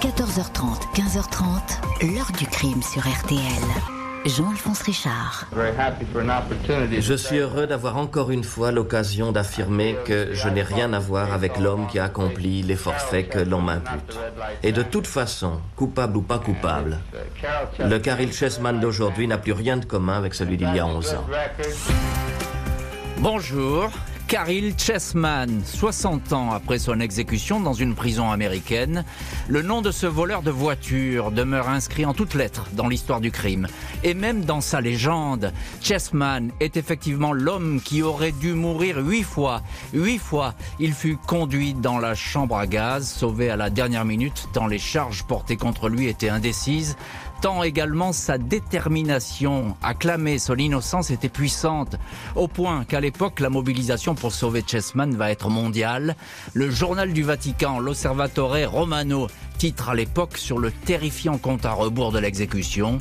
14h30, 15h30, l'heure du crime sur RTL. Jean-Alphonse Richard. Je suis heureux d'avoir encore une fois l'occasion d'affirmer que je n'ai rien à voir avec l'homme qui a accompli les forfaits que l'on m'impute. Et de toute façon, coupable ou pas coupable, le Caril Chessman d'aujourd'hui n'a plus rien de commun avec celui d'il y a 11 ans. Bonjour, Caril Chessman, 60 ans après son exécution dans une prison américaine, le nom de ce voleur de voitures demeure inscrit en toutes lettres dans l'histoire du crime. Et même dans sa légende, Chessman est effectivement l'homme qui aurait dû mourir huit fois. Huit fois, il fut conduit dans la chambre à gaz, sauvé à la dernière minute tant les charges portées contre lui étaient indécises tant également sa détermination à clamer son innocence était puissante, au point qu'à l'époque, la mobilisation pour sauver Chessman va être mondiale. Le journal du Vatican, l'Osservatore Romano, titre à l'époque sur le terrifiant compte à rebours de l'exécution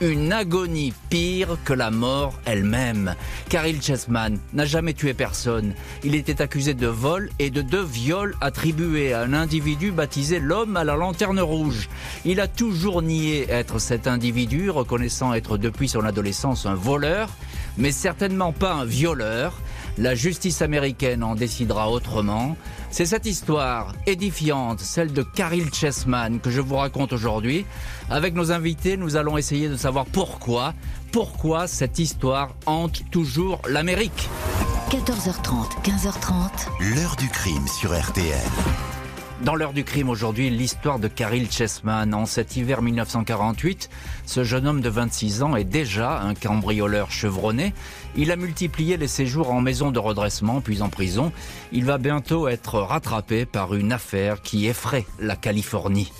une agonie pire que la mort elle-même. Caril Chessman n'a jamais tué personne. Il était accusé de vol et de deux viols attribués à un individu baptisé l'homme à la lanterne rouge. Il a toujours nié être cet individu, reconnaissant être depuis son adolescence un voleur, mais certainement pas un violeur. La justice américaine en décidera autrement. C'est cette histoire édifiante, celle de Caril Chessman, que je vous raconte aujourd'hui. Avec nos invités, nous allons essayer de savoir pourquoi, pourquoi cette histoire hante toujours l'Amérique. 14h30, 15h30. L'heure du crime sur RTL. Dans l'heure du crime aujourd'hui, l'histoire de Caril Chessman. En cet hiver 1948, ce jeune homme de 26 ans est déjà un cambrioleur chevronné. Il a multiplié les séjours en maison de redressement, puis en prison. Il va bientôt être rattrapé par une affaire qui effraie la Californie.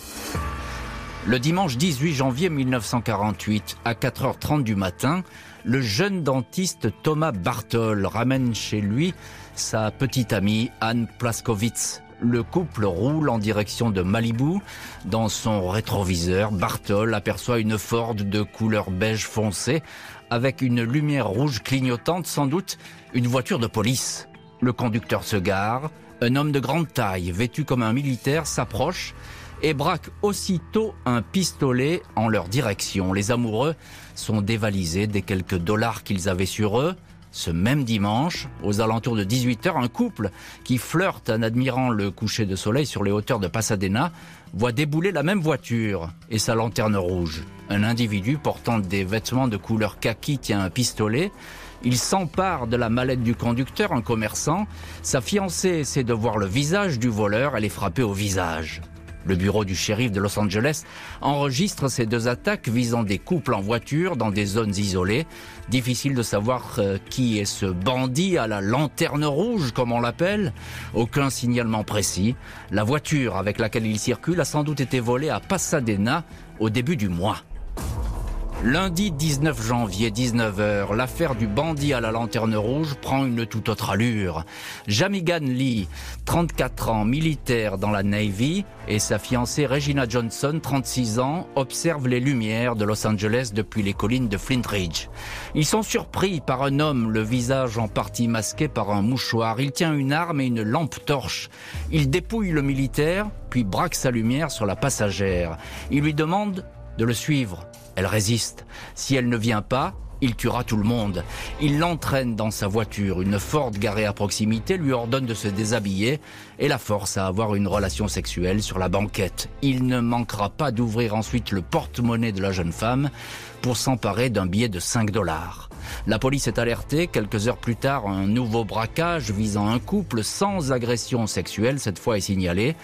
Le dimanche 18 janvier 1948, à 4h30 du matin, le jeune dentiste Thomas Bartol ramène chez lui sa petite amie Anne Plaskowitz le couple roule en direction de Malibu. Dans son rétroviseur, Bartol aperçoit une Ford de couleur beige foncé avec une lumière rouge clignotante, sans doute une voiture de police. Le conducteur se gare, un homme de grande taille, vêtu comme un militaire, s'approche et braque aussitôt un pistolet en leur direction. Les amoureux sont dévalisés des quelques dollars qu'ils avaient sur eux. Ce même dimanche, aux alentours de 18h, un couple qui flirte en admirant le coucher de soleil sur les hauteurs de Pasadena voit débouler la même voiture et sa lanterne rouge. Un individu portant des vêtements de couleur kaki tient un pistolet. Il s'empare de la mallette du conducteur, un commerçant. Sa fiancée essaie de voir le visage du voleur, elle est frappée au visage. Le bureau du shérif de Los Angeles enregistre ces deux attaques visant des couples en voiture dans des zones isolées. Difficile de savoir euh, qui est ce bandit à la lanterne rouge, comme on l'appelle. Aucun signalement précis. La voiture avec laquelle il circule a sans doute été volée à Pasadena au début du mois. Lundi 19 janvier, 19h, l'affaire du bandit à la lanterne rouge prend une toute autre allure. Jamigan Lee, 34 ans, militaire dans la Navy, et sa fiancée Regina Johnson, 36 ans, observent les lumières de Los Angeles depuis les collines de Flint Ridge. Ils sont surpris par un homme, le visage en partie masqué par un mouchoir. Il tient une arme et une lampe torche. Il dépouille le militaire, puis braque sa lumière sur la passagère. Il lui demande de le suivre. Elle résiste. Si elle ne vient pas, il tuera tout le monde. Il l'entraîne dans sa voiture. Une Ford garée à proximité lui ordonne de se déshabiller et la force à avoir une relation sexuelle sur la banquette. Il ne manquera pas d'ouvrir ensuite le porte-monnaie de la jeune femme pour s'emparer d'un billet de 5 dollars. La police est alertée. Quelques heures plus tard, un nouveau braquage visant un couple sans agression sexuelle cette fois est signalé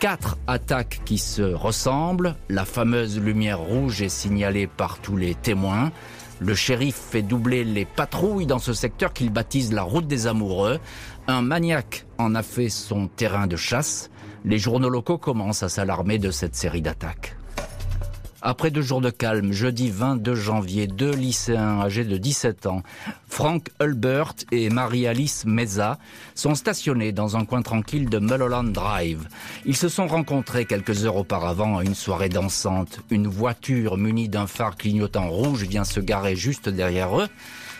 quatre attaques qui se ressemblent. La fameuse lumière rouge est signalée par tous les témoins. Le shérif fait doubler les patrouilles dans ce secteur qu'il baptise la route des amoureux. Un maniaque en a fait son terrain de chasse. Les journaux locaux commencent à s'alarmer de cette série d'attaques. Après deux jours de calme, jeudi 22 janvier, deux lycéens âgés de 17 ans, Frank Hulbert et Marie-Alice Meza, sont stationnés dans un coin tranquille de Mulholland Drive. Ils se sont rencontrés quelques heures auparavant à une soirée dansante. Une voiture munie d'un phare clignotant rouge vient se garer juste derrière eux.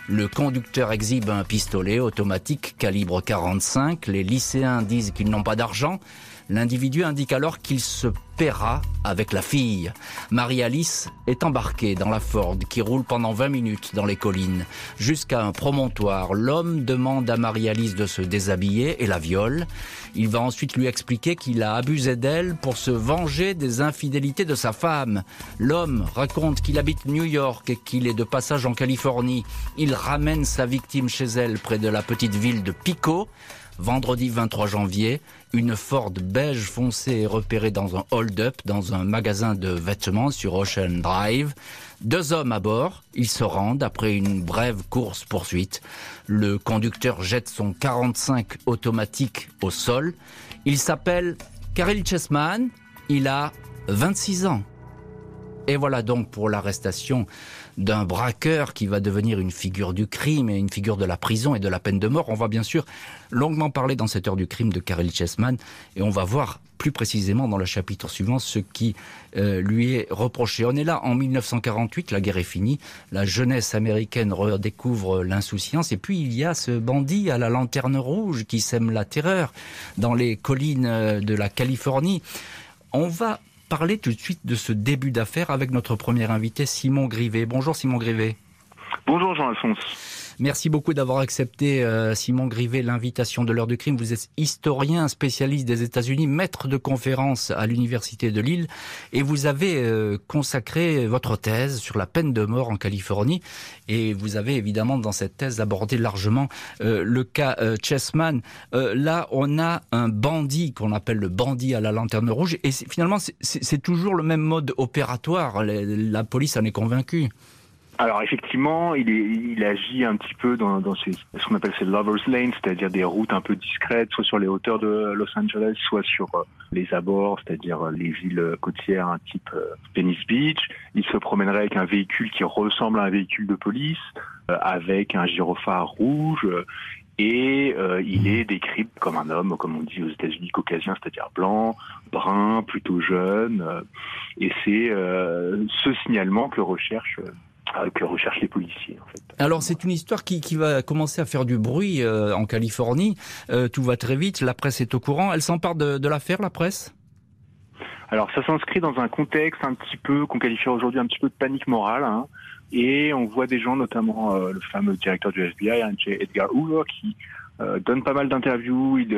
Le conducteur exhibe un pistolet automatique calibre 45. Les lycéens disent qu'ils n'ont pas d'argent. L'individu indique alors qu'il se paiera avec la fille. Marie-Alice est embarquée dans la Ford qui roule pendant 20 minutes dans les collines jusqu'à un promontoire. L'homme demande à Marie-Alice de se déshabiller et la viole. Il va ensuite lui expliquer qu'il a abusé d'elle pour se venger des infidélités de sa femme. L'homme raconte qu'il habite New York et qu'il est de passage en Californie. Il ramène sa victime chez elle près de la petite ville de Pico. Vendredi 23 janvier, une Ford beige foncé est repérée dans un hold-up dans un magasin de vêtements sur Ocean Drive. Deux hommes à bord, ils se rendent après une brève course-poursuite. Le conducteur jette son 45 automatique au sol. Il s'appelle Karel Chessman, il a 26 ans. Et voilà donc pour l'arrestation d'un braqueur qui va devenir une figure du crime et une figure de la prison et de la peine de mort. On va bien sûr longuement parler dans cette heure du crime de Karel Chessman et on va voir plus précisément dans le chapitre suivant ce qui euh, lui est reproché. On est là en 1948, la guerre est finie, la jeunesse américaine redécouvre l'insouciance et puis il y a ce bandit à la lanterne rouge qui sème la terreur dans les collines de la Californie. On va parler tout de suite de ce début d'affaires avec notre premier invité, Simon Grivet. Bonjour Simon Grivet. Bonjour Jean-Alphonse. Merci beaucoup d'avoir accepté, euh, Simon Grivet, l'invitation de l'heure du crime. Vous êtes historien, spécialiste des États-Unis, maître de conférence à l'Université de Lille, et vous avez euh, consacré votre thèse sur la peine de mort en Californie. Et vous avez évidemment dans cette thèse abordé largement euh, le cas Chessman. là, on a un bandit qu'on appelle le bandit à la lanterne rouge, et finalement, c'est toujours le même mode opératoire. La, police en est convaincue. Alors effectivement, il, est, il agit un petit peu dans, dans ces, ce qu'on appelle ces lovers lanes, c'est-à-dire des routes un peu discrètes, soit sur les hauteurs de Los Angeles, soit sur euh, les abords, c'est-à-dire euh, les villes côtières, un type euh, Venice Beach. Il se promènerait avec un véhicule qui ressemble à un véhicule de police, avec un gyrophare rouge. Et il est décrit comme un homme, comme on dit aux États-Unis, caucasien, c'est-à-dire blanc, brun, plutôt jeune. et c'est ce signalement que recherche que recherchent les policiers. En fait. Alors c'est une histoire qui, qui, va commencer à faire du bruit euh, en Californie. Euh, tout va très vite, la presse est au courant. Elle s'empare de, de l'affaire, la presse? Alors ça s'inscrit dans un contexte un petit peu qu'on qualifie aujourd'hui un petit peu de panique morale. Hein, et on voit des gens, notamment euh, le fameux directeur du FBI, hein, Edgar Hoover, qui donne pas mal d'interviews. Il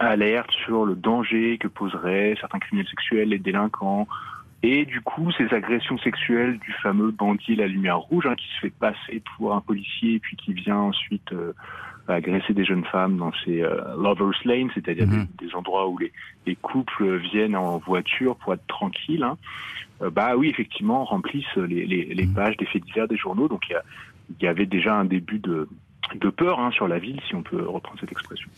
alerte sur le danger que poseraient certains criminels sexuels, les délinquants, et du coup, ces agressions sexuelles du fameux bandit la lumière rouge, hein, qui se fait passer pour un policier et puis qui vient ensuite euh, agresser des jeunes femmes dans ces euh, lovers lane, c'est-à-dire mhm. des, endroits où les, les, couples viennent en voiture pour être tranquilles. Hein, euh, bah oui, effectivement, remplissent les, les, les, mhm. pages des faits divers des journaux. Donc il y, y, avait déjà un début de, de peur hein, sur la ville, si on peut reprendre cette expression.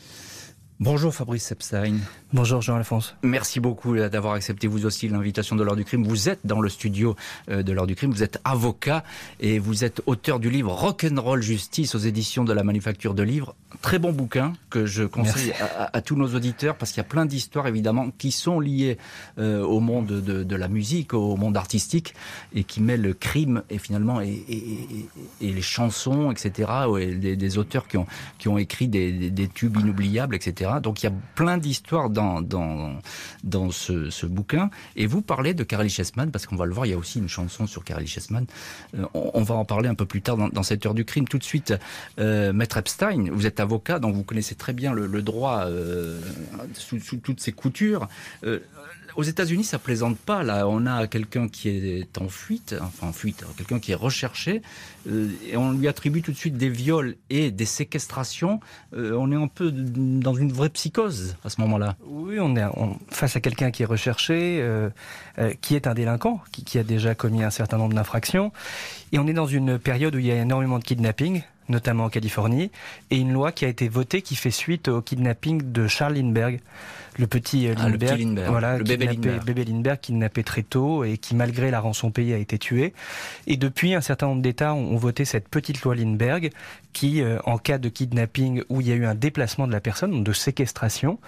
Bonjour Fabrice Sepstein. Bonjour Jean-Alphonse. Merci beaucoup euh, d'avoir accepté vous aussi l'invitation de l'heure du crime. Vous êtes dans le studio euh, de l'heure du crime, vous êtes avocat et vous êtes auteur du livre Rock'n'Roll Justice aux éditions de la Manufacture de Livres. Très bon bouquin que je conseille à, tous nos auditeurs parce qu'il y a plein d'histoires évidemment qui sont liées euh, au monde de, la musique, au monde artistique et qui mêlent le crime et finalement et, les chansons, etc. Des, des, auteurs qui ont, qui ont écrit des, des tubes inoubliables, etc. Donc il y a plein d'histoires dans, dans, dans ce, bouquin. Et vous parlez de Carly Chessman, parce qu'on va le voir, il y a aussi une chanson sur Carly Chessman. Euh, on, va en parler un peu plus tard dans, cette heure du crime. Tout de suite, euh, Maître Epstein, vous êtes avocat, donc vous connaissez très bien le, droit euh, sous, sous, toutes ses coutures aux États-Unis, ça plaisante pas. Là, on a quelqu'un qui est en fuite, enfin en fuite, quelqu'un qui est recherché, euh, et on lui attribue tout de suite des viols et des séquestrations. Euh, on est un peu dans une vraie psychose à ce moment-là. Oui, on est face à quelqu'un qui est recherché, euh, qui est un délinquant, qui, qui, a déjà commis un certain nombre d'infractions, et on est dans une période où il y a énormément de kidnapping notamment en Californie, et une loi qui a été votée qui fait suite au kidnapping de Charles Lindbergh le petit euh, ah, Lindbergh, voilà, le bébé Lindbergh. bébé Lindbergh kidnappé très tôt et qui malgré la rançon payée a été tué. Et depuis, un certain nombre d'États ont, voté cette petite loi Lindbergh qui, euh, en cas de kidnapping où il y a eu un déplacement de la personne, de séquestration,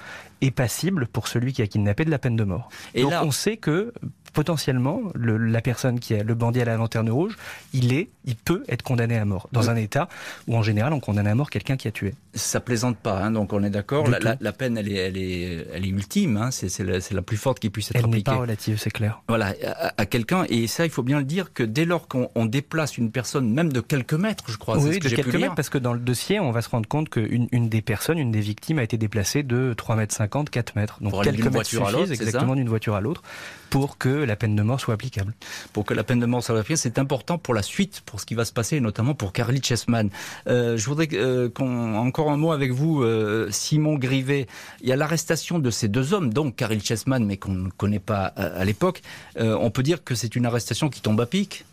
est passible pour celui qui a kidnappé de la peine de mort. Et Donc là... on sait que potentiellement, la personne qui a le bandit à la lanterne rouge, il est, il peut être condamné à mort dans un État où en général on condamne à mort quelqu'un qui a tué. Ça plaisante pas, hein, donc on est d'accord. La, peine, elle est, elle est, elle est ultime. Hein, c'est la, la, plus forte qui puisse être elle appliquée. Elle n'est pas relative, c'est clair. Voilà, à, quelqu'un et ça, il faut bien le dire que dès lors qu'on déplace une personne, même de quelques mètres, je crois. Oui, de quelques mètres, parce que dans le dossier, on va se rendre compte qu'une une des personnes, une des victimes, a été déplacée de 3 mètres 50, 4 mètres. Donc quelques mètres suffisent exactement d'une voiture à l'autre pour que la peine de mort soit applicable. Pour que la peine de mort soit applicable, c'est important pour la suite, pour ce qui va se passer, notamment pour Carly Chessman. Euh, je voudrais euh, qu'on encore un mot avec vous, euh, Simon Grivet. Il y a l'arrestation de ces deux hommes, donc Carly Chessman, mais qu'on ne connaît pas à, l'époque. on peut dire que c'est une arrestation qui tombe à pic?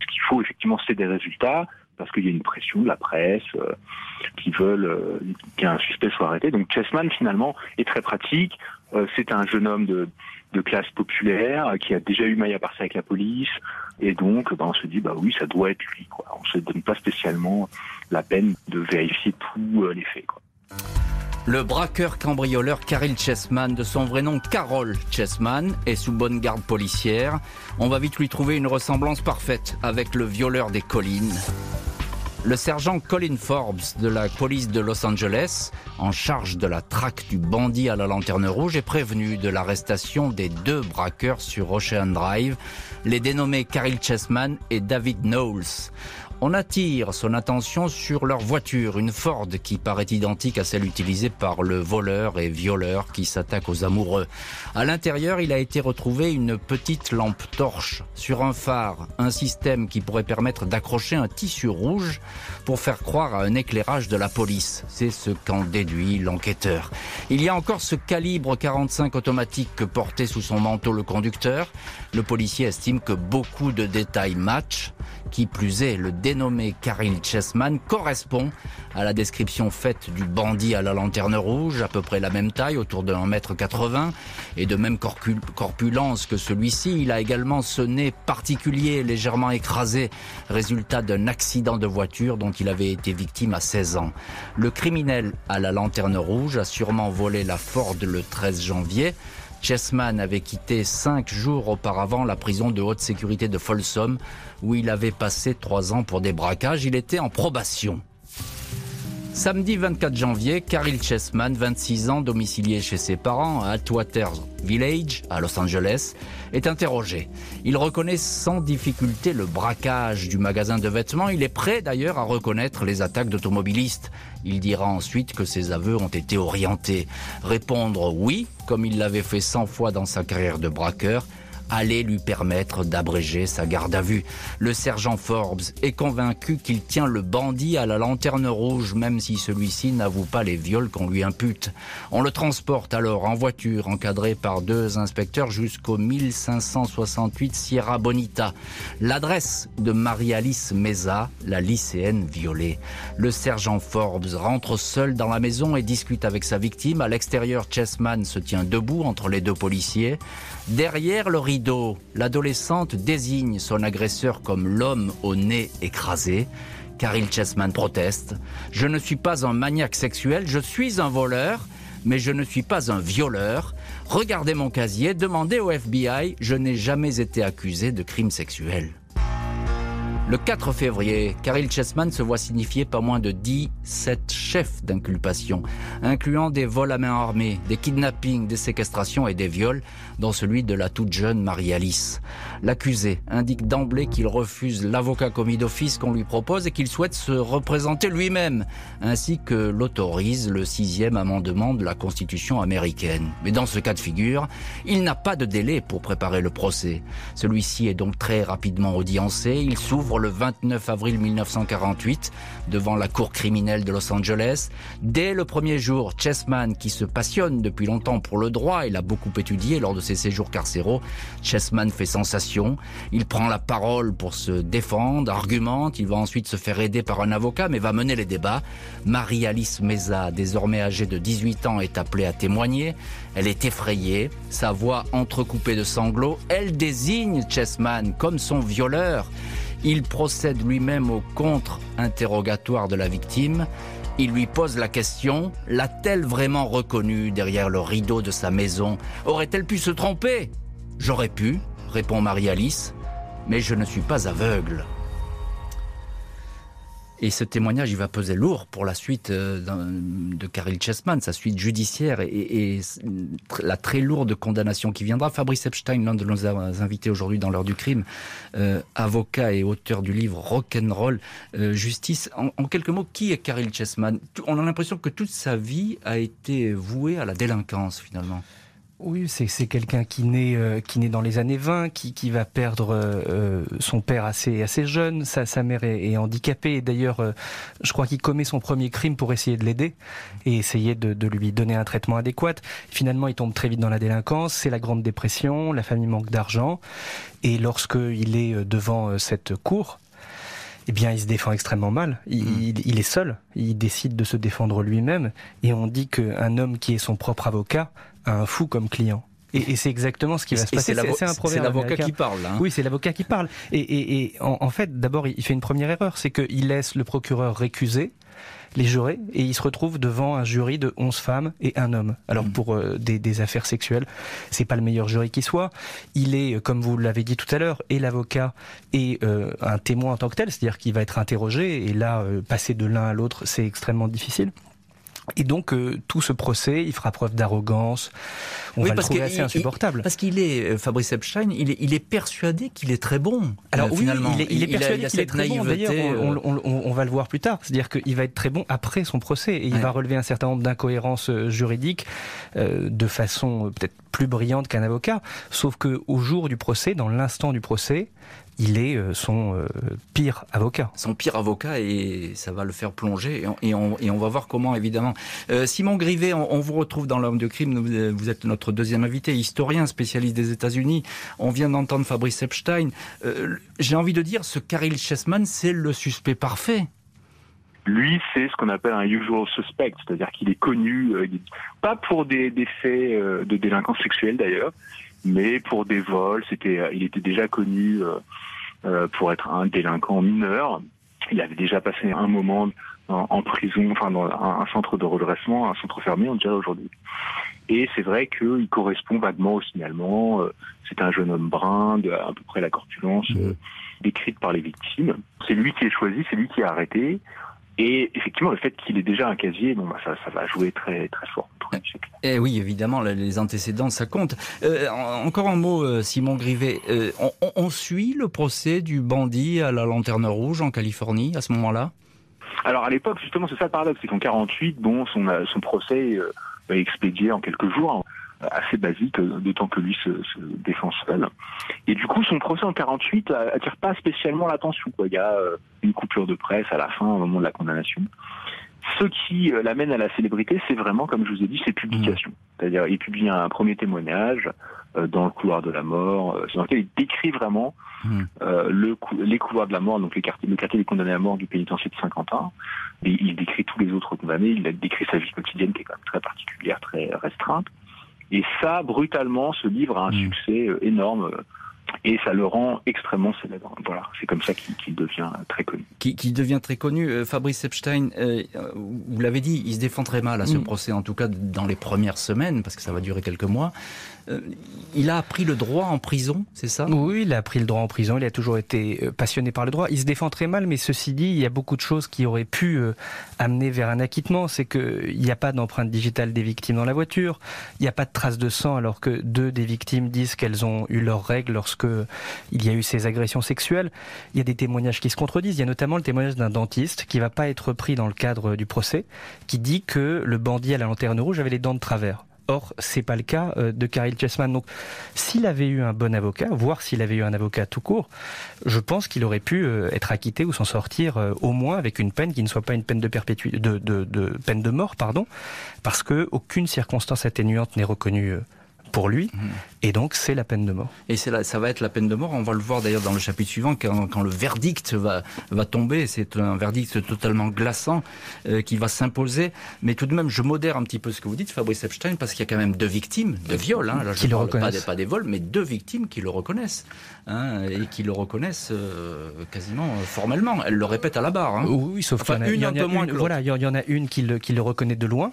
Il faut effectivement c'est des résultats parce qu'il y a une pression de la presse qui veulent qu'un suspect soit arrêté. Donc Chessman finalement est très pratique. c'est un jeune homme de classe populaire qui a déjà eu maille à partir avec la police et donc ben, on se dit bah oui ça doit être lui quoi. On se donne pas spécialement la peine de vérifier tous euh, les faits. Le braqueur cambrioleur Caril Chessman, de son vrai nom Carol Chessman, est sous bonne garde policière. On va vite lui trouver une ressemblance parfaite avec le violeur des collines. Le sergent Colin Forbes de la police de Los Angeles, en charge de la traque du bandit à la lanterne rouge, est prévenu de l'arrestation des deux braqueurs sur Ocean Drive, les dénommés Caril Chessman et David Knowles. On attire son attention sur leur voiture, une Ford qui paraît identique à celle utilisée par le voleur et violeur qui s'attaque aux amoureux. À l'intérieur, il a été retrouvé une petite lampe torche sur un phare, un système qui pourrait permettre d'accrocher un tissu rouge pour faire croire à un éclairage de la police. C'est ce qu'en déduit l'enquêteur. Il y a encore ce calibre 45 automatique que portait sous son manteau le conducteur. Le policier estime que beaucoup de détails matchent. Qui plus est, le dénommé Karil Chessman correspond à la description faite du bandit à la lanterne rouge, à peu près la même taille, autour de 1m80, et de même corpulence que celui-ci. Il a également ce nez particulier, légèrement écrasé, résultat d'un accident de voiture dont il avait été victime à 16 ans. Le criminel à la lanterne rouge a sûrement volé la Ford le 13 janvier. Chessman avait quitté cinq jours auparavant la prison de haute sécurité de Folsom, où il avait passé trois ans pour des braquages. Il était en probation. Samedi 24 janvier, Caril Chessman, 26 ans, domicilié chez ses parents à Atwater Village, à Los Angeles, est interrogé. Il reconnaît sans difficulté le braquage du magasin de vêtements. Il est prêt d'ailleurs à reconnaître les attaques d'automobilistes. Il dira ensuite que ses aveux ont été orientés. Répondre oui, comme il l'avait fait 100 fois dans sa carrière de braqueur, allait lui permettre d'abréger sa garde à vue. Le sergent Forbes est convaincu qu'il tient le bandit à la lanterne rouge, même si celui-ci n'avoue pas les viols qu'on lui impute. On le transporte alors en voiture, encadré par deux inspecteurs, jusqu'au 1568 Sierra Bonita. L'adresse de Marie-Alice Meza, la lycéenne violée. Le sergent Forbes rentre seul dans la maison et discute avec sa victime. À l'extérieur, Chessman se tient debout entre les deux policiers. Derrière le rideau, l'adolescente désigne son agresseur comme l'homme au nez écrasé. Caril Chessman proteste. Je ne suis pas un maniaque sexuel, je suis un voleur, mais je ne suis pas un violeur. Regardez mon casier, demandez au FBI, je n'ai jamais été accusé de crime sexuel. Le 4 février, Caril Chessman se voit signifier pas moins de 17 chefs d'inculpation, incluant des vols à main armée, des kidnappings, des séquestrations et des viols, dont celui de la toute jeune Marie-Alice. L'accusé indique d'emblée qu'il refuse l'avocat commis d'office qu'on lui propose et qu'il souhaite se représenter lui-même, ainsi que l'autorise le sixième amendement de la Constitution américaine. Mais dans ce cas de figure, il n'a pas de délai pour préparer le procès. Celui-ci est donc très rapidement audiencé. Il s'ouvre le 29 avril 1948 devant la cour criminelle de Los Angeles. Dès le premier jour, Chessman, qui se passionne depuis longtemps pour le droit et l'a beaucoup étudié lors de ses séjours carcéraux, Chessman fait sensation. Il prend la parole pour se défendre, argumente. Il va ensuite se faire aider par un avocat, mais va mener les débats. Marie-Alice Meza, désormais âgée de 18 ans, est appelée à témoigner. Elle est effrayée, sa voix entrecoupée de sanglots. Elle désigne Chessman comme son violeur. Il procède lui-même au contre-interrogatoire de la victime. Il lui pose la question, l'a-t-elle vraiment reconnue derrière le rideau de sa maison? Aurait-elle pu se tromper? J'aurais pu, répond Marie-Alice, mais je ne suis pas aveugle. Et ce témoignage, il va peser lourd pour la suite euh, de Caril Chessman, sa suite judiciaire et, la très lourde condamnation qui viendra. Fabrice Epstein, l'un de nos invités aujourd'hui dans l'heure du crime, euh, avocat et auteur du livre Rock'n'Roll euh, Justice. En, quelques mots, qui est Caril Chessman? On a l'impression que toute sa vie a été vouée à la délinquance finalement. Oui, c'est quelqu'un qui naît euh, qui naît dans les années 20, qui, qui va perdre euh, son père assez assez jeune, sa, sa mère est, handicapée. Et d'ailleurs euh, je crois qu'il commet son premier crime pour essayer de l'aider et essayer de, de, lui donner un traitement adéquat. Finalement, il tombe très vite dans la délinquance, c'est la grande dépression, la famille manque d'argent. Et lorsque il est devant cette cour, eh bien, il se défend extrêmement mal. Il, hmm. il, est seul. Il décide de se défendre lui-même. Et on dit qu'un homme qui est son propre avocat un fou comme client. Et, c'est exactement ce qui va se passer. C'est l'avocat qui parle. Hein. Oui, c'est l'avocat qui parle. Et, en, fait, d'abord, il fait une première erreur, c'est qu'il laisse le procureur récuser les jurés et il se retrouve devant un jury de 11 femmes et un homme. Alors mm. pour euh, des, affaires sexuelles, c'est pas le meilleur jury qui soit. Il est, euh, comme vous l'avez dit tout à l'heure, et l'avocat et euh, un témoin en tant que tel, c'est-à-dire qu'il va être interrogé et là, passer de l'un à l'autre, c'est extrêmement difficile. Et donc euh, tout ce procès, il fera preuve d'arrogance. On va parce le trouver assez insupportable. parce qu'il est euh, Fabrice Epstein, il est, il est persuadé qu'il est très bon. Alors euh, oui, finalement, il est, il est persuadé qu'il est très bon. D'ailleurs, on, on, on, va le voir plus tard. C'est-à-dire qu'il va être très bon après son procès et il va relever un certain nombre d'incohérences juridiques euh, de façon peut-être plus brillante qu'un avocat. Sauf que au jour du procès, dans l'instant du procès, il est euh, son euh, pire avocat. Son pire avocat et ça va le faire plonger et on, et on, va voir comment évidemment. Euh, Simon Grivet, on, vous retrouve dans l'homme de crime, vous êtes notre deuxième invité, historien, spécialiste des États-Unis. On vient d'entendre Fabrice Epstein. J'ai envie de dire, ce Caril Chessman, c'est le suspect parfait. Lui, c'est ce qu'on appelle un usual suspect, c'est-à-dire qu'il est connu, pas pour des, des faits de délinquance sexuelle d'ailleurs, mais pour des vols, c'était, il était déjà connu euh, pour être un délinquant mineur. Il avait déjà passé un moment en, prison, enfin dans un, centre de redressement, un centre fermé, on dirait aujourd'hui. Et c'est vrai qu'il correspond vaguement au signalement. Euh, c'est un jeune homme brun, de à peu près la corpulence mmh. euh, décrite par les victimes. C'est lui qui est choisi, c'est lui qui est arrêté. Et effectivement, le fait qu'il ait déjà un casier, bon, bah, ça, ça va jouer très très fort. Eh, oui, évidemment, les antécédents, ça compte. Euh, encore un mot, euh, Simon Grivet. Euh, on, on, suit le procès du bandit à la Lanterne Rouge en Californie à ce moment-là? Alors à l'époque, justement, c'est ça le paradoxe, c'est qu'en 48, bon, son, son procès expédié en quelques jours assez basique, d'autant que lui se, se, défend seul. Et du coup, son procès en 48 attire pas spécialement l'attention. Il y a euh, une coupure de presse à la fin, au moment de la condamnation. Ce qui euh, l'amène à la célébrité, c'est vraiment, comme je vous ai dit, ses publications. Mmh. C'est-à-dire, il publie un premier témoignage euh, dans le couloir de la mort, dans lequel il décrit vraiment mmh. le, les couloirs de la mort, donc les quartiers, le quartier des condamnés à mort du pénitencier de Saint-Quentin. Et il décrit tous les autres condamnés, il décrit sa vie quotidienne qui est quand même très particulière, très restreinte. Et ça, brutalement, ce livre a un mmh. succès euh, énorme euh, et ça le rend extrêmement célèbre. Voilà, c'est comme ça qu'il devient très connu. Qui, devient très connu. Euh, Fabrice Epstein, vous l'avez dit, il se défend très mal à ce mmh. procès, en tout cas dans les premières semaines, parce que ça va durer quelques mois. Euh, il a appris le droit en prison, c'est ça? Oui, il a appris le droit en prison. Il a toujours été euh, passionné par le droit. Il se défend très mal, mais ceci dit, il y a beaucoup de choses qui auraient pu euh, amener vers un acquittement. C'est qu'il n'y a pas d'empreinte digitale des victimes dans la voiture. Il n'y a pas de traces de sang, alors que deux des victimes disent qu'elles ont eu leurs règles lorsque il y a eu ces agressions sexuelles. Il y a des témoignages qui se contredisent. Il y a notamment le témoignage d'un dentiste qui va pas être pris dans le cadre du procès, qui dit que le bandit à la lanterne rouge avait les dents de travers. Or, c'est pas le cas euh, de Caril Chessman. Donc, s'il avait eu un bon avocat, voire s'il avait eu un avocat tout court, je pense qu'il aurait pu euh, être acquitté ou s'en sortir euh, au moins avec une peine qui ne soit pas une peine de perpétuité, de, de, de, peine de mort, pardon, parce que aucune circonstance atténuante n'est reconnue pour lui, mmh. et donc c'est la peine de mort. Et c'est ça va être la peine de mort. On va le voir d'ailleurs dans le chapitre suivant quand, le verdict va, va tomber. C'est un verdict totalement glaçant euh, qui va s'imposer. Mais tout de même, je modère un petit peu ce que vous dites, Fabrice Epstein, parce qu'il y a quand même deux victimes de viol. Hein. qui le reconnaissent. Pas des, pas des vols, mais deux victimes qui le reconnaissent hein, et qui le reconnaissent euh, quasiment formellement. Elle le répète à la barre. Hein. Oui, sauf enfin, une, un peu moins. Voilà, il y en a une qui le, qui le reconnaît de loin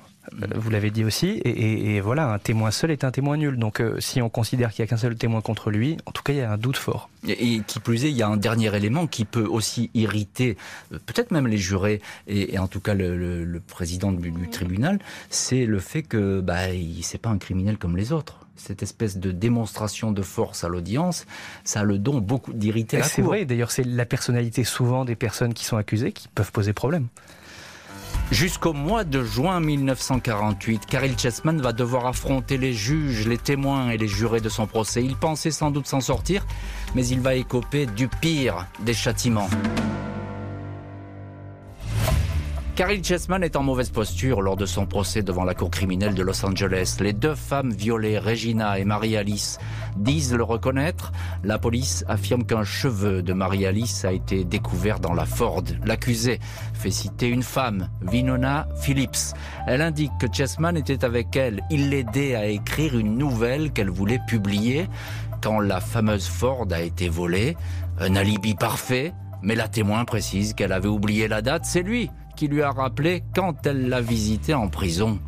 vous l'avez dit aussi, et, voilà, un témoin seul est un témoin nul. Donc euh, si on considère qu'il n'y a qu'un seul témoin contre lui, en tout cas, il y a un doute fort. Et, qui plus est, il y a un dernier élément qui peut aussi irriter euh, peut-être même les jurés, et, en tout cas le, président du, tribunal, c'est le fait que bah, c'est pas un criminel comme les autres cette espèce de démonstration de force à l'audience, ça a le don beaucoup d'irriter la C'est vrai, d'ailleurs c'est la personnalité souvent des personnes qui sont accusées qui peuvent poser problème. Jusqu'au mois de juin 1948, Caril Chessman va devoir affronter les juges, les témoins et les jurés de son procès. Il pensait sans doute s'en sortir, mais il va écoper du pire des châtiments. Caril Chessman est en mauvaise posture lors de son procès devant la cour criminelle de Los Angeles. Les deux femmes violées, Regina et Marie-Alice, disent le reconnaître. La police affirme qu'un cheveu de Marie-Alice a été découvert dans la Ford. L'accusé fait citer une femme, Vinona Phillips. Elle indique que Chessman était avec elle. Il l'aidait à écrire une nouvelle qu'elle voulait publier quand la fameuse Ford a été volée. Un alibi parfait, mais la témoin précise qu'elle avait oublié la date. C'est lui qui lui a rappelé quand elle l'a visité en prison.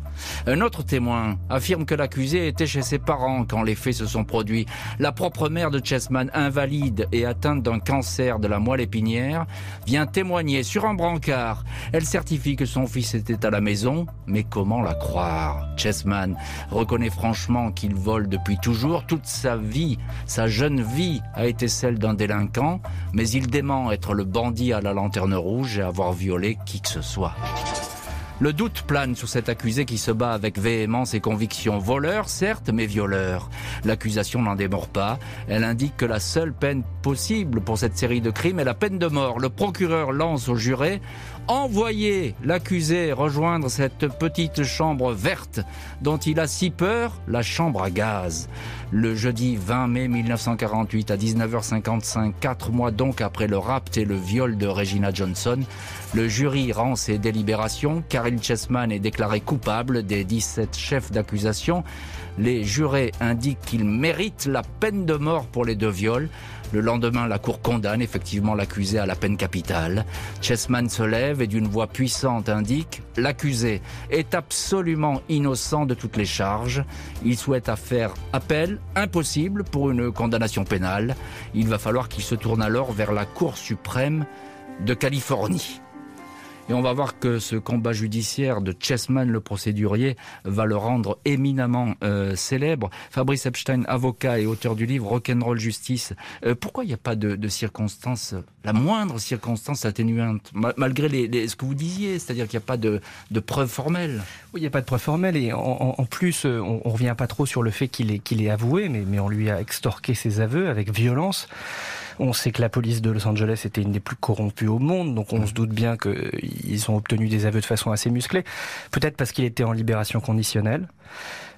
Un autre témoin affirme que l'accusé était chez ses parents quand les faits se sont produits. La propre mère de Chessman, invalide et atteinte d'un cancer de la moelle épinière, vient témoigner sur un brancard. Elle certifie que son fils était à la maison, mais comment la croire? Chessman reconnaît franchement qu'il vole depuis toujours. Toute sa vie, sa jeune vie, a été celle d'un délinquant, mais il dément être le bandit à la lanterne rouge et avoir violé qui que ce soit. Le doute plane sur cet accusé qui se bat avec véhémence et conviction. Voleur, certes, mais violeur. L'accusation n'en démord pas. Elle indique que la seule peine possible pour cette série de crimes est la peine de mort. Le procureur lance au juré envoyer l'accusé rejoindre cette petite chambre verte dont il a si peur, la chambre à gaz. Le jeudi 20 mai 1948 à 19h55, quatre mois donc après le rapt et le viol de Regina Johnson, le jury rend ses délibérations. Karine Chessman est déclaré coupable des 17 chefs d'accusation. Les jurés indiquent qu'il mérite la peine de mort pour les deux viols. Le lendemain, la Cour condamne effectivement l'accusé à la peine capitale. Chessman se lève et d'une voix puissante indique L'accusé est absolument innocent de toutes les charges. Il souhaite faire appel, impossible pour une condamnation pénale. Il va falloir qu'il se tourne alors vers la Cour suprême de Californie. Et on va voir que ce combat judiciaire de Chessman, le procédurier, va le rendre éminemment euh, célèbre. Fabrice Epstein, avocat et auteur du livre Rock'n'Roll Justice. Euh, pourquoi il n'y a pas de, de, circonstance, la moindre circonstance atténuante, malgré les, ce que vous disiez, c'est-à-dire qu'il n'y a pas de, de preuves formelles? Oui, il n'y a pas de preuves formelles. Et en, en, plus, euh, on ne revient pas trop sur le fait qu'il est, est avoué, mais, mais on lui a extorqué ses aveux avec violence. On sait que la police de Los Angeles était une des plus corrompues au monde, donc on se doute bien qu'ils ont obtenu des aveux de façon assez musclée. Peut-être parce qu'il était en libération conditionnelle.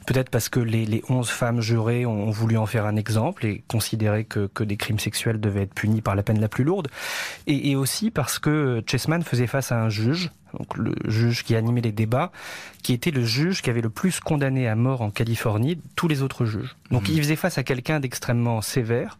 Peut-être parce que les, les 11 femmes jurées ont voulu en faire un exemple et considérer que, que des crimes sexuels devaient être punis par la peine la plus lourde. Et, et aussi parce que Chessman faisait face à un juge donc le juge qui animait les débats, qui était le juge qui avait le plus condamné à mort en Californie tous les autres juges. Donc mmh. il faisait face à quelqu'un d'extrêmement sévère,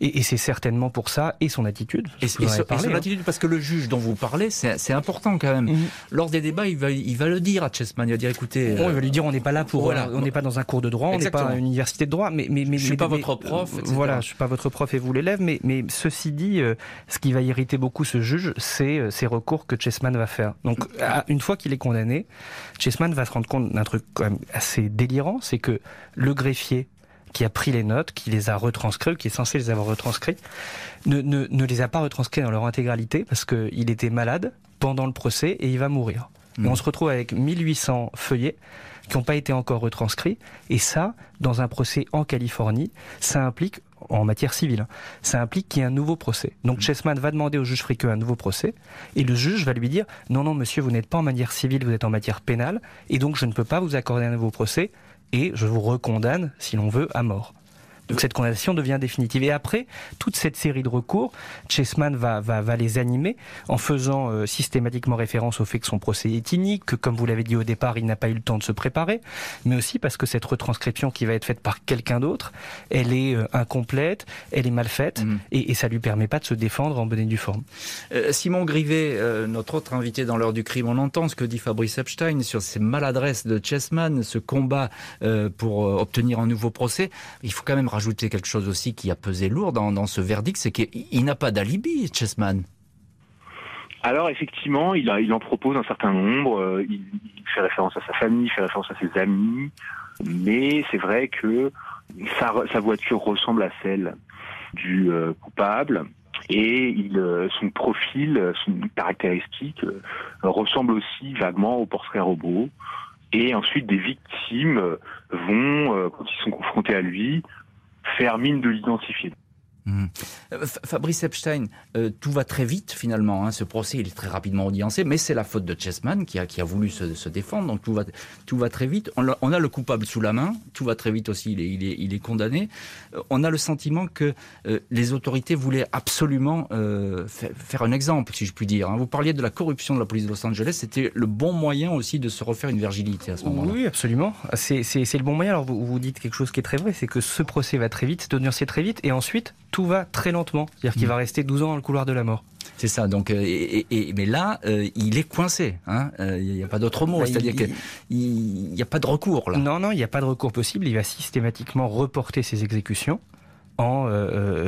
et, c'est certainement pour ça, et son attitude. Et, son hein. attitude, parce que le juge dont vous parlez, c'est important quand même. Mmh. Lors des débats, il va, il va le dire à Chessman, il va dire écoutez... il va lui dire on n'est pas là pour... on n'est pas dans un cours de droit, on n'est pas à une université de droit, mais... mais, mais je suis pas votre prof, Voilà, je suis pas votre prof et vous l'élève, mais, mais ceci dit, euh, ce qui va irriter beaucoup ce juge, c'est euh, ces recours que Chessman va faire. Donc, une fois qu'il est condamné, Chessman va se rendre compte d'un truc quand même assez délirant, c'est que le greffier qui a pris les notes, qui les a retranscrits, qui est censé les avoir retranscrits, ne, ne, les a pas retranscrits dans leur intégralité parce qu'il était malade pendant le procès et il va mourir. Et on hmm. se retrouve avec 1800 feuillets qui n'ont pas été encore retranscrits. Et ça, dans un procès en Californie, ça implique en matière civile. Ça implique qu'il y ait un nouveau procès. Donc mm. Chessman va demander au juge friqueux un nouveau procès, et le juge va lui dire non, non, monsieur, vous n'êtes pas en matière civile, vous êtes en matière pénale, et donc je ne peux pas vous accorder un nouveau procès, et je vous recondamne, si l'on veut, à mort. Donc cette condamnation devient définitive. Et après, toute cette série de recours, Chessman va, va, va les animer en faisant euh, systématiquement référence au fait que son procès est inique, que comme vous l'avez dit au départ, il n'a pas eu le temps de se préparer, mais aussi parce que cette retranscription qui va être faite par quelqu'un d'autre, elle est euh, incomplète, elle est mal faite, mmh. et, et, ça lui permet pas de se défendre en bonne et due forme. Euh, Simon Grivet, notre autre invité dans l'heure du crime, on entend ce que dit Fabrice Epstein sur ces maladresses de Chessman, ce combat pour obtenir un nouveau procès. Il faut quand même rajouter quelque chose aussi qui a pesé lourd dans, ce verdict, c'est qu'il n'a pas d'alibi, Chessman. Alors effectivement, il, a, en propose un certain nombre. Euh, il, fait référence à sa famille, il fait référence à ses amis, mais c'est vrai que sa, voiture ressemble à celle du euh, coupable et euh, son profil, son caractéristique ressemble aussi vaguement au portrait robot. Et ensuite, des victimes vont, quand ils sont confrontés à lui, faire mine de l'identifier. Mmh. Euh, Fabrice Epstein, euh, tout va très vite finalement. Hein. Ce procès il est très rapidement audiencé, mais c'est la faute de Chessman qui a, qui a voulu se, défendre. Donc tout va, tout va très vite. On a, le coupable sous la main. Tout va très vite aussi. Il est, il est, condamné. Euh, on a le sentiment que les autorités voulaient absolument faire, faire, un exemple, si je puis dire. Hein. Vous parliez de la corruption de la police de Los Angeles. C'était le bon moyen aussi de se refaire une virginité à ce moment-là. Oui, absolument. C'est le bon moyen. Alors vous, vous dites quelque chose qui est très vrai, c'est que ce procès va très vite, c'est très vite, et ensuite tout va très lentement. C'est-à-dire qu'il va mm. rester 12 ans dans le couloir de la mort. C'est ça. Donc, euh, et, et, mais là, euh, il est coincé. Hein. Euh, il n'y a pas d'autre mot. Bah, C'est-à-dire qu'il n'y a pas de recours là. Non, non, il n'y a pas de recours possible. Il va systématiquement reporter ses exécutions en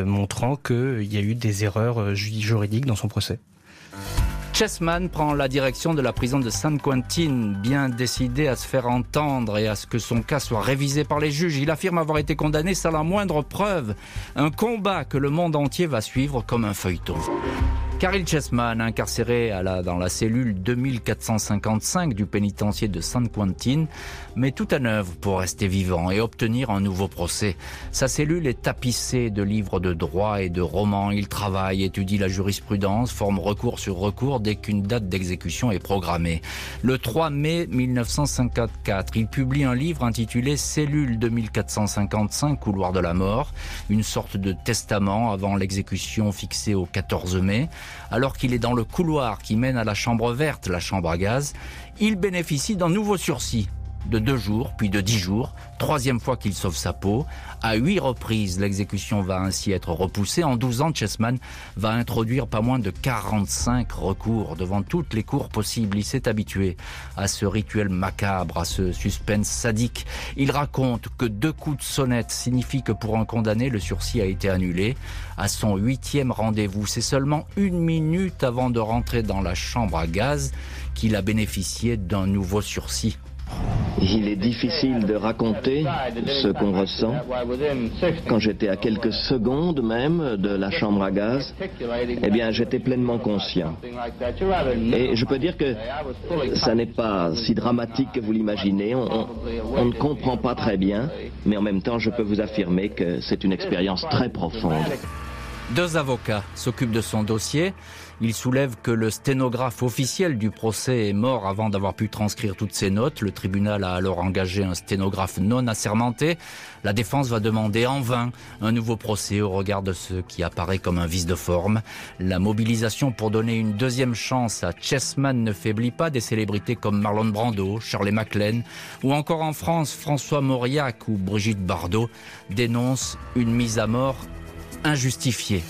montrant qu'il y a eu des erreurs juridiques dans son procès. Chessman prend la direction de la prison de San Quentin, bien décidé à se faire entendre et à ce que son cas soit révisé par les juges. Il affirme avoir été condamné sans la moindre preuve. Un combat que le monde entier va suivre comme un feuilleton. Caril Chessman, incarcéré à la, dans la cellule 2455 du pénitencier de San Quentin, met tout en œuvre pour rester vivant et obtenir un nouveau procès. Sa cellule est tapissée de livres de droit et de romans. Il travaille, étudie la jurisprudence, forme recours sur recours dès qu'une date d'exécution est programmée. Le 3 mai 1954, il publie un livre intitulé Cellule 2455, couloir de la mort, une sorte de testament avant l'exécution fixée au 14 mai. Alors qu'il est dans le couloir qui mène à la chambre verte, la chambre à gaz, il bénéficie d'un nouveau sursis de deux jours, puis de dix jours, troisième fois qu'il sauve sa peau. À huit reprises, l'exécution va ainsi être repoussée. En douze ans, Chessman va introduire pas moins de 45 recours devant toutes les cours possibles. Il s'est habitué à ce rituel macabre, à ce suspense sadique. Il raconte que deux coups de sonnette signifient que pour un condamné, le sursis a été annulé. À son huitième rendez-vous, c'est seulement une minute avant de rentrer dans la chambre à gaz qu'il a bénéficié d'un nouveau sursis. Il est difficile de raconter ce qu'on ressent. Quand j'étais à quelques secondes même de la chambre à gaz, eh bien j'étais pleinement conscient. Et je peux dire que ça n'est pas si dramatique que vous l'imaginez. On, on, ne comprend pas très bien, mais en même temps je peux vous affirmer que c'est une expérience très profonde. Deux avocats s'occupent de son dossier. Il soulève que le sténographe officiel du procès est mort avant d'avoir pu transcrire toutes ses notes. Le tribunal a alors engagé un sténographe non assermenté. La défense va demander en vain un nouveau procès au regard de ce qui apparaît comme un vice de forme. La mobilisation pour donner une deuxième chance à Chessman ne faiblit pas des célébrités comme Marlon Brando, Charlie MacLaine ou encore en France François Mauriac ou Brigitte Bardot dénoncent une mise à mort injustifiée.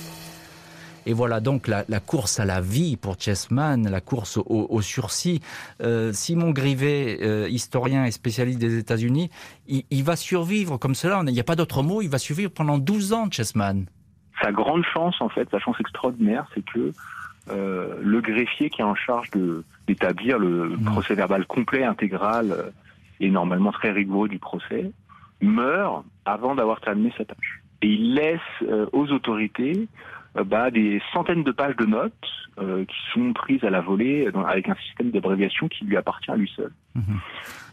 Et voilà donc la, la, course à la vie pour Chessman, la course au, au sursis. Euh, Simon Grivet, euh, historien et spécialiste des États-Unis, il, il, va survivre comme cela. Il n'y a pas d'autre mot. Il va survivre pendant 12 ans, Chessman. Sa grande chance, en fait, sa chance extraordinaire, c'est que euh, le greffier qui est en charge d'établir le mmh. procès verbal complet, intégral et normalement très rigoureux du procès, meurt avant d'avoir terminé sa tâche. Et il laisse euh, aux autorités bah, des centaines de pages de notes euh, qui sont prises à la volée dans, avec un système d'abréviation qui lui appartient à lui seul. Mmh.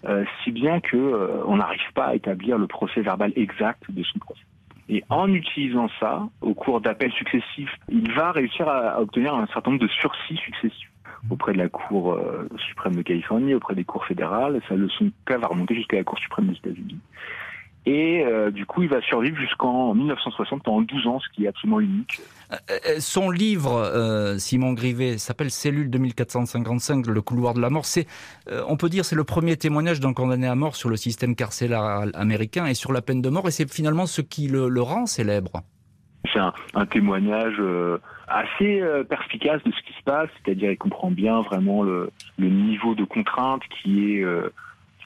Euh, si bien que euh, on n'arrive pas à établir le procès verbal exact de son procès. Et en utilisant ça, au cours d'appels successifs, il va réussir à, obtenir un certain nombre de sursis successifs auprès de la Cour euh, suprême de Californie, auprès des cours fédérales. Sa leçon cas va remonter jusqu'à la Cour suprême des États-Unis. Et euh, du coup, il va survivre jusqu'en 1960, pendant 12 ans, ce qui est absolument unique. Euh, euh, son livre, Simon Grivet, s'appelle Cellule 2455, le couloir de la mort. C'est, on peut dire, c'est le premier témoignage d'un condamné à mort sur le système carcéral américain et sur la peine de mort. Et c'est finalement ce qui le, rend célèbre. C'est un, témoignage assez perspicace de ce qui se passe, c'est-à-dire il comprend bien vraiment le, le niveau de contrainte qui est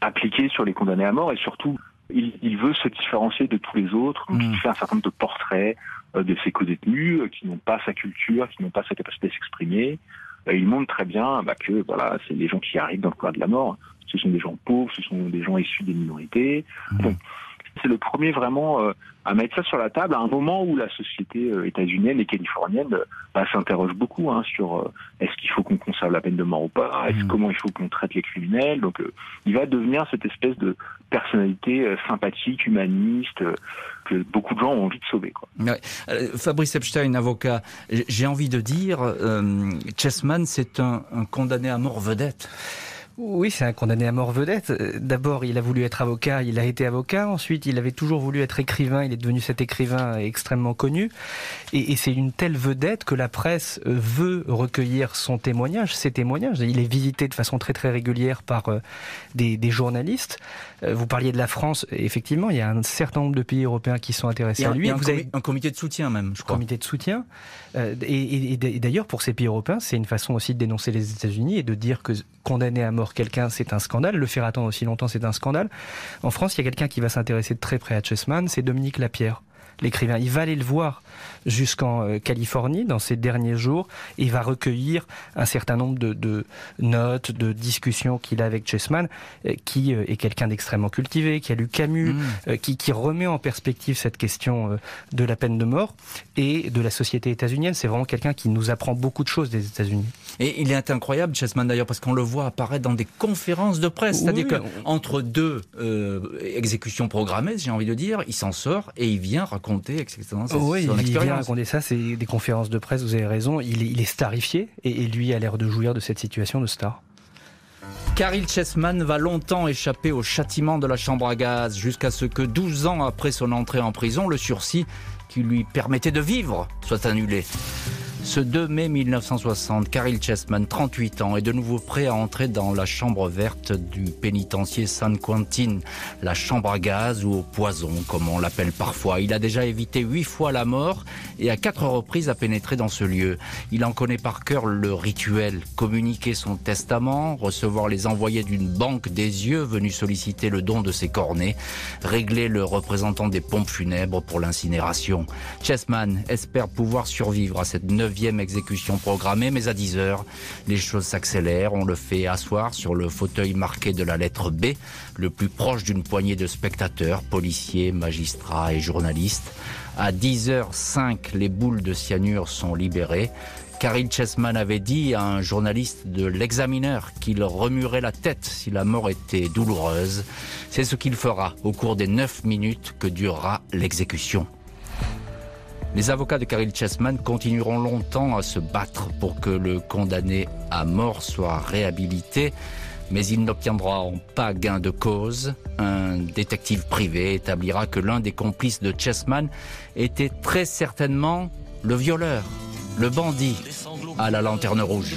appliqué sur les condamnés à mort et surtout il, veut se différencier de tous les autres, donc il mm. fait un certain nombre de portraits euh, de ses co-détenus euh, qui n'ont pas sa culture, qui n'ont pas sa capacité de s'exprimer. Euh, il montre très bien bah, que voilà, c'est les gens qui arrivent dans le couloir de la mort. Ce sont des gens pauvres, ce sont des gens issus des minorités. Mm. C'est le premier vraiment à mettre ça sur la table à un moment où la société euh, états-unienne et californienne euh, bah, s'interroge beaucoup hein, sur euh, est-ce qu'il faut qu'on conserve la peine de mort ou pas, est-ce mm. comment il faut qu'on traite les criminels. Donc il va devenir cette espèce de personnalité sympathique, humaniste que beaucoup de gens ont envie de sauver. Quoi. Fabrice Epstein, avocat, j'ai envie de dire, Chessman, c'est un condamné à mort vedette. Oui, c'est un condamné à mort vedette. D'abord, il a voulu être avocat, il a été avocat. Ensuite, il avait toujours voulu être écrivain, il est devenu cet écrivain extrêmement connu. Et, c'est une telle vedette que la presse veut recueillir son témoignage, ses témoignages. Il est visité de façon très très régulière par euh, des, journalistes. Euh, vous parliez de la France, effectivement, il y a un certain nombre de pays européens qui sont intéressés à lui. Un, vous avez... un comité de soutien même, je crois. Comité de soutien. Euh, et, d'ailleurs, pour ces pays européens, c'est une façon aussi de dénoncer les États-Unis et de dire que condamner à mort quelqu'un, c'est un scandale. Le faire attendre aussi longtemps, c'est un scandale. En France, il y a quelqu'un qui va s'intéresser de très près à Chessman, c'est Dominique Lapierre l'écrivain. Il va aller le voir jusqu'en euh, Californie dans ces derniers jours et il va recueillir un certain nombre de, notes, de discussions qu'il a avec Chessman, euh, qui euh, est quelqu'un d'extrêmement cultivé, qui a lu Camus, mm. qui, qui, remet en perspective cette question de la peine de mort et de la société états-unienne. C'est vraiment quelqu'un qui nous apprend beaucoup de choses des États-Unis. Et il est incroyable, Chessman d'ailleurs, parce qu'on le voit apparaître dans des conférences de presse. C'est-à-dire qu'entre deux exécutions programmées, j'ai envie de dire, il s'en sort et il vient raconter raconter, etc. Oui, il vient raconter ça, c'est des conférences de presse, vous avez raison. Il est, starifié et, lui a l'air de jouir de cette situation de star. Caril Chessman va longtemps échapper au châtiment de la chambre à gaz, jusqu'à ce que 12 ans après son entrée en prison, le sursis qui lui permettait de vivre soit annulé. Ce 2 mai 1960, Caril Chessman, 38 ans, est de nouveau prêt à entrer dans la chambre verte du pénitencier San Quentin, la chambre à gaz ou au poison, comme on l'appelle parfois. Il a déjà évité huit fois la mort et à quatre reprises a pénétré dans ce lieu. Il en connaît par cœur le rituel, communiquer son testament, recevoir les envoyés d'une banque des yeux venus solliciter le don de ses cornets, régler le représentant des pompes funèbres pour l'incinération. Chessman espère pouvoir survivre à cette neuvième exécution programmée, mais à 10 heures, les choses s'accélèrent. On le fait asseoir sur le fauteuil marqué de la lettre B, le plus proche d'une poignée de spectateurs, policiers, magistrats et journalistes. À 10h05, les boules de cyanure sont libérées. Caril Chessman avait dit à un journaliste de l'examineur qu'il remuerait la tête si la mort était douloureuse. C'est ce qu'il fera au cours des 9 minutes que durera l'exécution. Les avocats de Caril Chessman continueront longtemps à se battre pour que le condamné à mort soit réhabilité, mais ils n'obtiendront pas gain de cause. Un détective privé établira que l'un des complices de Chessman était très certainement le violeur, le bandit à la lanterne rouge.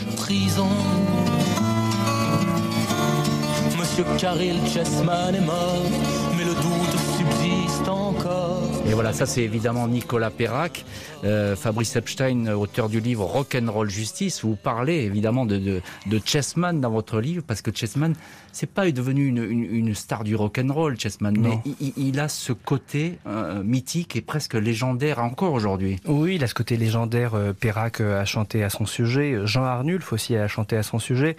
Mais le doute subsiste encore. Et voilà, ça c'est évidemment Nicolas Perrac, euh, Fabrice Epstein, auteur du livre Rock'n'Roll Justice. Vous parlez évidemment de, de, de Chessman dans votre livre parce que Chessman c'est pas devenu une, une, star du rock'n'roll, Chessman, mais il, a ce côté euh, mythique et presque légendaire encore aujourd'hui. Oui, il a ce côté légendaire. Euh, Perrac euh, a chanté à son sujet, Jean Arnulf aussi a chanté à son sujet,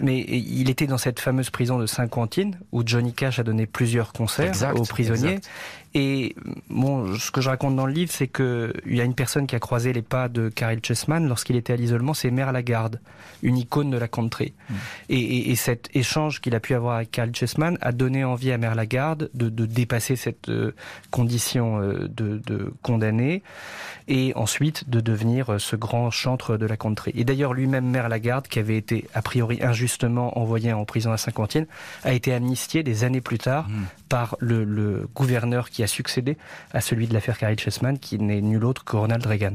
mais il était dans cette fameuse prison de Saint-Quentin où Johnny Cash a donné plusieurs concerts aux prisonniers. Et bon, ce que je raconte dans le livre, c'est qu'il y a une personne qui a croisé les pas de Caril Chessman lorsqu'il était à l'isolement, c'est Mère Lagarde, une icône de la country. Mm. Et, cet échange qu'il a pu avoir avec Caril Chessman a donné envie à Mère Lagarde de, dépasser cette euh, condition euh, de, de condamné et ensuite de devenir ce grand chantre de la country. Et d'ailleurs, lui-même, Mère Lagarde, qui avait été a priori injustement envoyé en prison à Saint-Quentin, a été amnistié des années plus tard mm. par le, le gouverneur qui a succédé à celui de l'affaire Carrie Chessman, qui n'est nul autre que Ronald Reagan.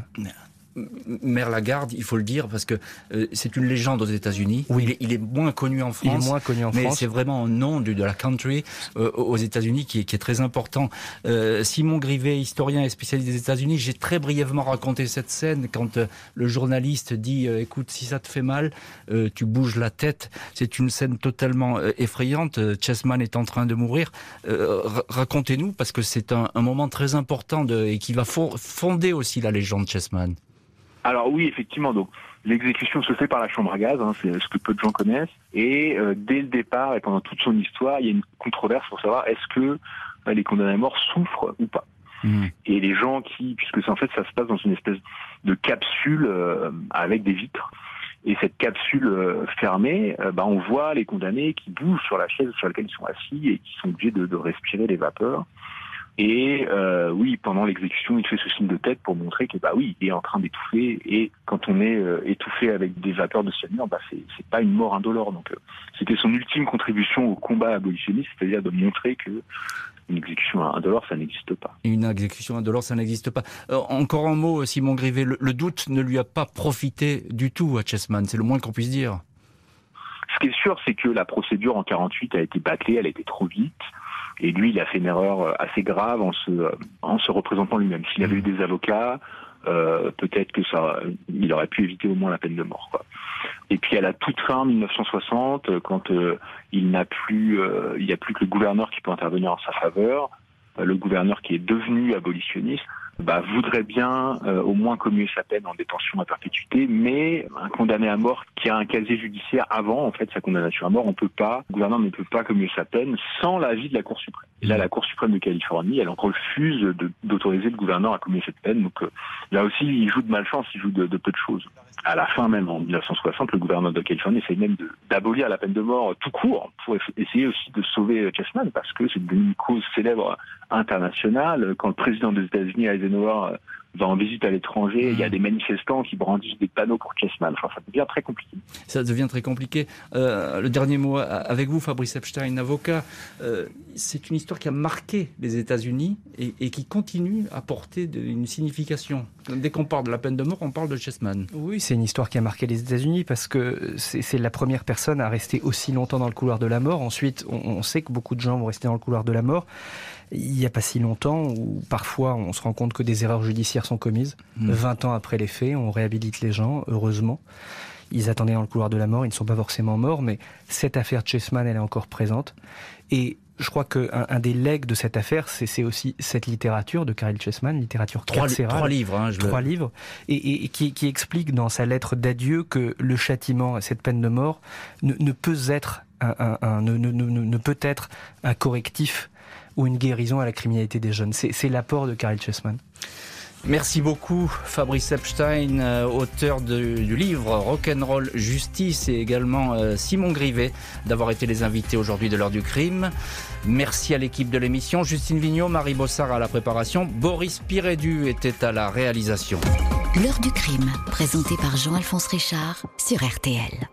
Mère Lagarde, il faut le dire, parce que euh, c'est une légende aux États-Unis. Oui. Il est, moins connu en France. Il est moins connu en mais c'est vraiment un nom de, de la country euh, aux États-Unis qui, qui, est très important. Euh, Simon Grivet, historien et spécialiste des États-Unis, j'ai très brièvement raconté cette scène quand le journaliste dit "Écoute, si ça te fait mal, tu bouges la tête." C'est une scène totalement effrayante. Chessman est en train de mourir. Racontez-nous, parce que c'est un, un, moment très important de, et qui va fonder aussi la légende Chessman. Alors oui, effectivement. Donc l'exécution se fait par la chambre à gaz, hein, c'est ce que peu de gens connaissent. Et euh, dès le départ et pendant toute son histoire, il y a une controverse pour savoir est-ce que euh, les condamnés à mort souffrent ou pas. Mmh. Et les gens qui, puisque en fait ça se passe dans une espèce de capsule euh, avec des vitres. Et cette capsule fermée, bah, on voit les condamnés qui bougent sur la chaise sur laquelle ils sont assis et qui sont obligés de, de respirer les vapeurs. Et euh, oui, pendant l'exécution, il fait ce signe de tête pour montrer que bah oui, il est en train d'étouffer. Et quand on est euh, étouffé avec des vapeurs de cyanure, bah c'est pas une mort indolore. Donc euh, c'était son ultime contribution au combat abolitionniste, c'est-à-dire de montrer que une exécution indolore, ça n'existe pas. Une exécution indolore, ça n'existe pas. Euh, encore un mot, Simon Grivet, le, le, doute ne lui a pas profité du tout à Chessman, c'est le moins qu'on puisse dire. Ce qui est sûr, c'est que la procédure en 48 a été bâclée, elle a été trop vite. Et lui, il a fait une erreur euh, assez grave en se, euh, en se représentant lui-même. S'il avait eu des avocats, euh, peut-être que ça, il aurait pu éviter au moins la peine de mort. Quoi. Et puis à la toute fin 1960, quand il n'a plus, il n'y a plus que le gouverneur qui peut intervenir en sa faveur, le gouverneur qui est devenu abolitionniste, bah, voudrait bien euh, au moins commuer sa peine en détention à perpétuité, mais un condamné à mort qui a un casier judiciaire avant en fait sa condamnation à mort, on peut pas, le gouvernement ne peut pas commuer sa peine sans l'avis de la Cour suprême. Et là, la Cour suprême de Californie, elle refuse d'autoriser le gouverneur à commuer cette peine. Donc euh, là aussi, il joue de malchance, il joue de peu de choses. À la fin même, en 1960, le gouverneur de Californie essaye même d'abolir la peine de mort tout court pour essayer aussi de sauver Chessman parce que c'est une cause célèbre internationale. Quand le président des États-Unis, Eisenhower, va en visite à l'étranger, il y a hmm. des manifestants qui brandissent des panneaux pour Chessman. Enfin, ça devient très compliqué. Ça devient très compliqué. Euh, le dernier mot avec vous, Fabrice Epstein, avocat. Euh, c'est une histoire qui a marqué les États-Unis et, qui continue à porter une signification. Dès qu'on parle de la peine de mort, on parle de Chessman. Oui, c'est une histoire qui a marqué les États-Unis parce que c'est la première personne à rester aussi longtemps dans le couloir de la mort. Ensuite, on, on sait que beaucoup de gens vont rester dans le couloir de la mort il n'y a pas si longtemps où parfois on se rend compte que des erreurs judiciaires sont commises. 20 mmh. ans après les faits, on réhabilite les gens, heureusement. Ils attendaient dans le couloir de la mort, ils ne sont pas forcément morts, mais cette affaire Chessman, elle est encore présente. Et je crois qu'un un des legs de cette affaire, c'est aussi cette littérature de Caril Chessman, littérature trois, trois livres, hein, trois livres, et, qui, explique dans sa lettre d'adieu que le châtiment, cette peine de mort, ne, peut être un, ne, ne, peut être un correctif ou une guérison à la criminalité des jeunes. C'est l'apport de Carol Chessman. Merci beaucoup Fabrice Epstein, euh, auteur du livre Rock'n'Roll Justice et également euh, Simon Grivet d'avoir été les invités aujourd'hui de l'heure du crime. Merci à l'équipe de l'émission, Justine Vignot, Marie Bossard à la préparation, Boris Pirédu était à la réalisation. L'heure du crime, présenté par Jean-Alphonse Richard sur RTL.